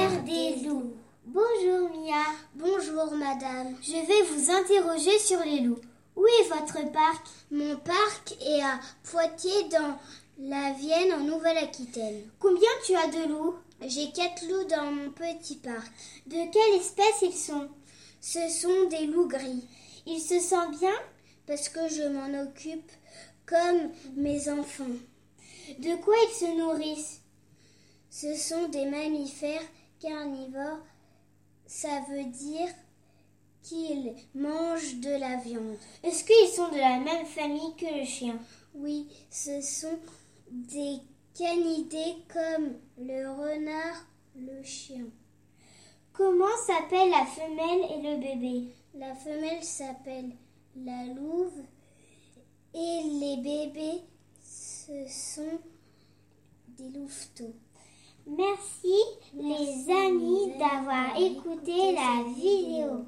Des loups. Bonjour Mia. Bonjour madame. Je vais vous interroger sur les loups. Où est votre parc? Mon parc est à Poitiers dans la Vienne en Nouvelle-Aquitaine. Combien tu as de loups? J'ai quatre loups dans mon petit parc. De quelle espèce ils sont? Ce sont des loups gris. Ils se sentent bien? Parce que je m'en occupe comme mes enfants. De quoi ils se nourrissent? Ce sont des mammifères carnivores. Ça veut dire qu'ils mangent de la viande. Est-ce qu'ils sont de la même famille que le chien? Oui, ce sont des canidés comme le renard, le chien. Comment s'appelle la femelle et le bébé? La femelle s'appelle la louve et les bébés ce sont des louveteaux. Merci, les amis d'avoir écouté la vidéo.